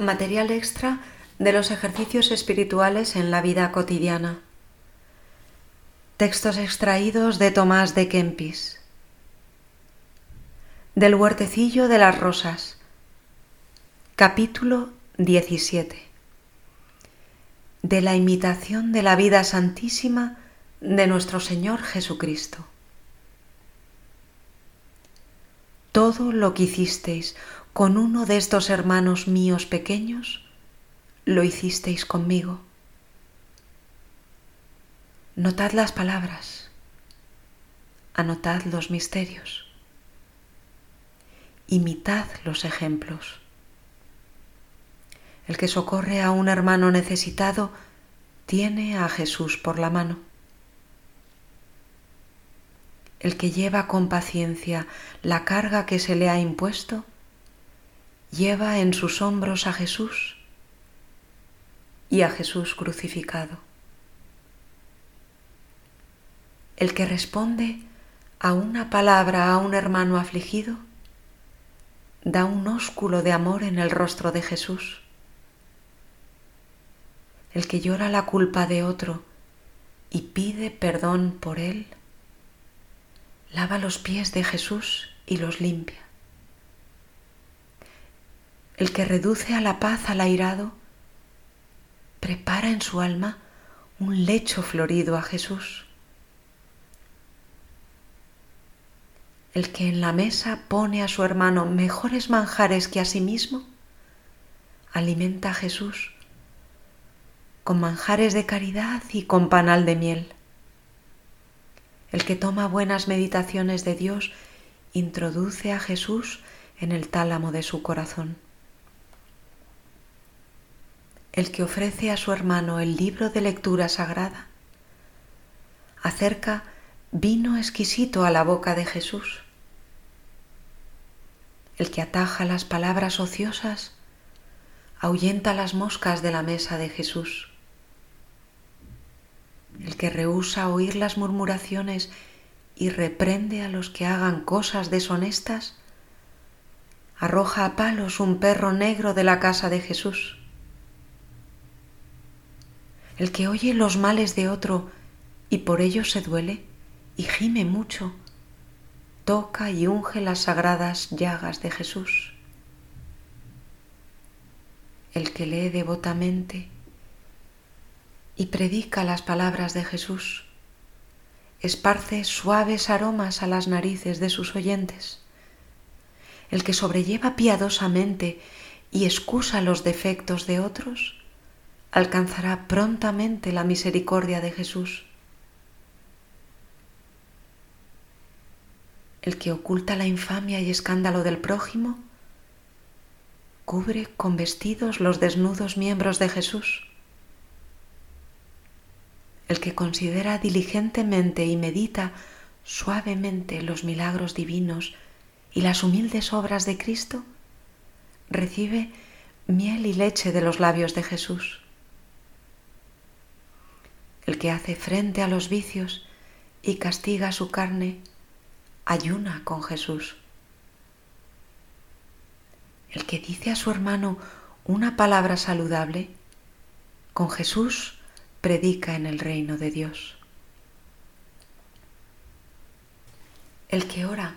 Material extra de los ejercicios espirituales en la vida cotidiana. Textos extraídos de Tomás de Kempis. Del huertecillo de las rosas. Capítulo 17. De la imitación de la vida santísima de nuestro Señor Jesucristo. Todo lo que hicisteis con uno de estos hermanos míos pequeños, lo hicisteis conmigo. Notad las palabras, anotad los misterios, imitad los ejemplos. El que socorre a un hermano necesitado tiene a Jesús por la mano el que lleva con paciencia la carga que se le ha impuesto, lleva en sus hombros a Jesús y a Jesús crucificado. El que responde a una palabra a un hermano afligido, da un ósculo de amor en el rostro de Jesús. El que llora la culpa de otro y pide perdón por él, lava los pies de Jesús y los limpia. El que reduce a la paz al airado, prepara en su alma un lecho florido a Jesús. El que en la mesa pone a su hermano mejores manjares que a sí mismo, alimenta a Jesús con manjares de caridad y con panal de miel. El que toma buenas meditaciones de Dios introduce a Jesús en el tálamo de su corazón. El que ofrece a su hermano el libro de lectura sagrada acerca vino exquisito a la boca de Jesús. El que ataja las palabras ociosas ahuyenta las moscas de la mesa de Jesús el que rehúsa oír las murmuraciones y reprende a los que hagan cosas deshonestas, arroja a palos un perro negro de la casa de Jesús. El que oye los males de otro y por ello se duele y gime mucho, toca y unge las sagradas llagas de Jesús. El que lee devotamente y predica las palabras de Jesús. Esparce suaves aromas a las narices de sus oyentes. El que sobrelleva piadosamente y excusa los defectos de otros, alcanzará prontamente la misericordia de Jesús. El que oculta la infamia y escándalo del prójimo, cubre con vestidos los desnudos miembros de Jesús el que considera diligentemente y medita suavemente los milagros divinos y las humildes obras de Cristo, recibe miel y leche de los labios de Jesús. El que hace frente a los vicios y castiga su carne, ayuna con Jesús. El que dice a su hermano una palabra saludable, con Jesús predica en el reino de Dios. El que ora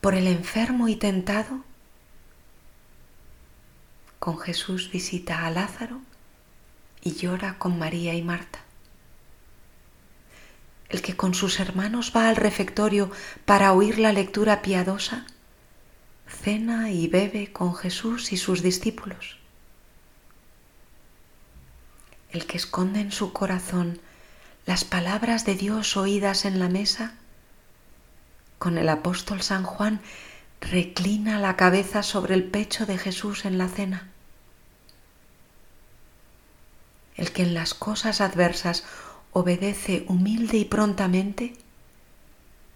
por el enfermo y tentado, con Jesús visita a Lázaro y llora con María y Marta. El que con sus hermanos va al refectorio para oír la lectura piadosa, cena y bebe con Jesús y sus discípulos el que esconde en su corazón las palabras de Dios oídas en la mesa, con el apóstol San Juan reclina la cabeza sobre el pecho de Jesús en la cena. El que en las cosas adversas obedece humilde y prontamente,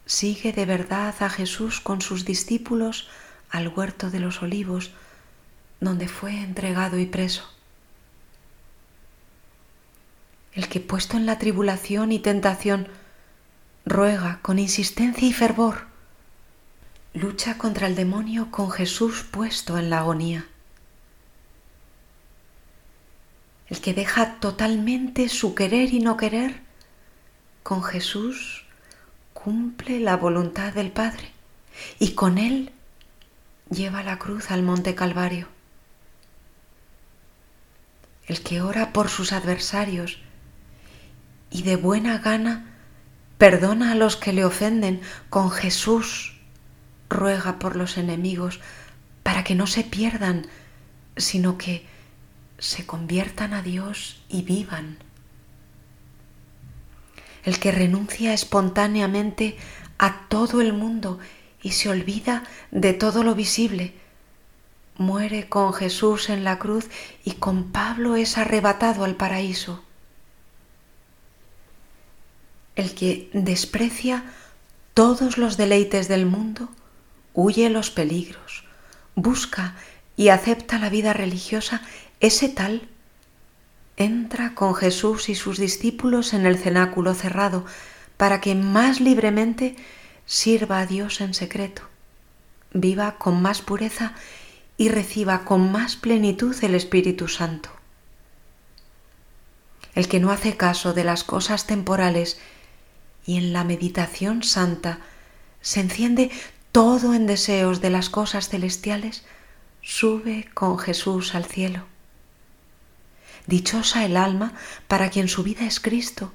sigue de verdad a Jesús con sus discípulos al huerto de los olivos, donde fue entregado y preso el que puesto en la tribulación y tentación ruega con insistencia y fervor, lucha contra el demonio con Jesús puesto en la agonía. El que deja totalmente su querer y no querer, con Jesús cumple la voluntad del Padre y con él lleva la cruz al monte Calvario. El que ora por sus adversarios y de buena gana perdona a los que le ofenden, con Jesús ruega por los enemigos para que no se pierdan, sino que se conviertan a Dios y vivan. El que renuncia espontáneamente a todo el mundo y se olvida de todo lo visible, muere con Jesús en la cruz y con Pablo es arrebatado al paraíso. El que desprecia todos los deleites del mundo, huye los peligros, busca y acepta la vida religiosa, ese tal entra con Jesús y sus discípulos en el cenáculo cerrado para que más libremente sirva a Dios en secreto, viva con más pureza y reciba con más plenitud el Espíritu Santo. El que no hace caso de las cosas temporales y en la meditación santa se enciende todo en deseos de las cosas celestiales, sube con Jesús al cielo. Dichosa el alma para quien su vida es Cristo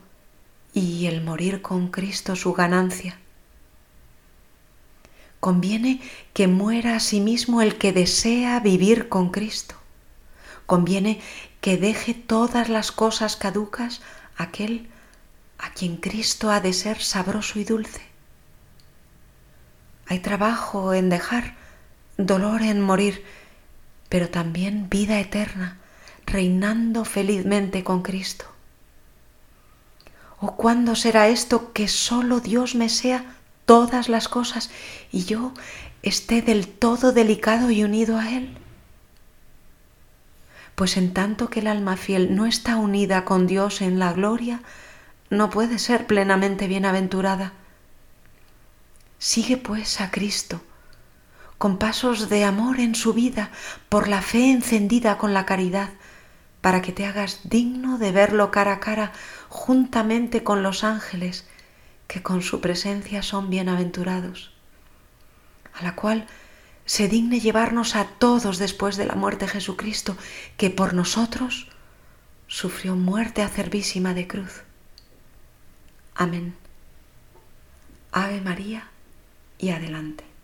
y el morir con Cristo su ganancia. Conviene que muera a sí mismo el que desea vivir con Cristo. Conviene que deje todas las cosas caducas aquel a quien Cristo ha de ser sabroso y dulce. Hay trabajo en dejar, dolor en morir, pero también vida eterna, reinando felizmente con Cristo. ¿O cuándo será esto que solo Dios me sea todas las cosas y yo esté del todo delicado y unido a Él? Pues en tanto que el alma fiel no está unida con Dios en la gloria, no puede ser plenamente bienaventurada. Sigue pues a Cristo, con pasos de amor en su vida, por la fe encendida con la caridad, para que te hagas digno de verlo cara a cara juntamente con los ángeles, que con su presencia son bienaventurados, a la cual se digne llevarnos a todos después de la muerte de Jesucristo, que por nosotros sufrió muerte acervísima de cruz. Amén. Ave María y adelante.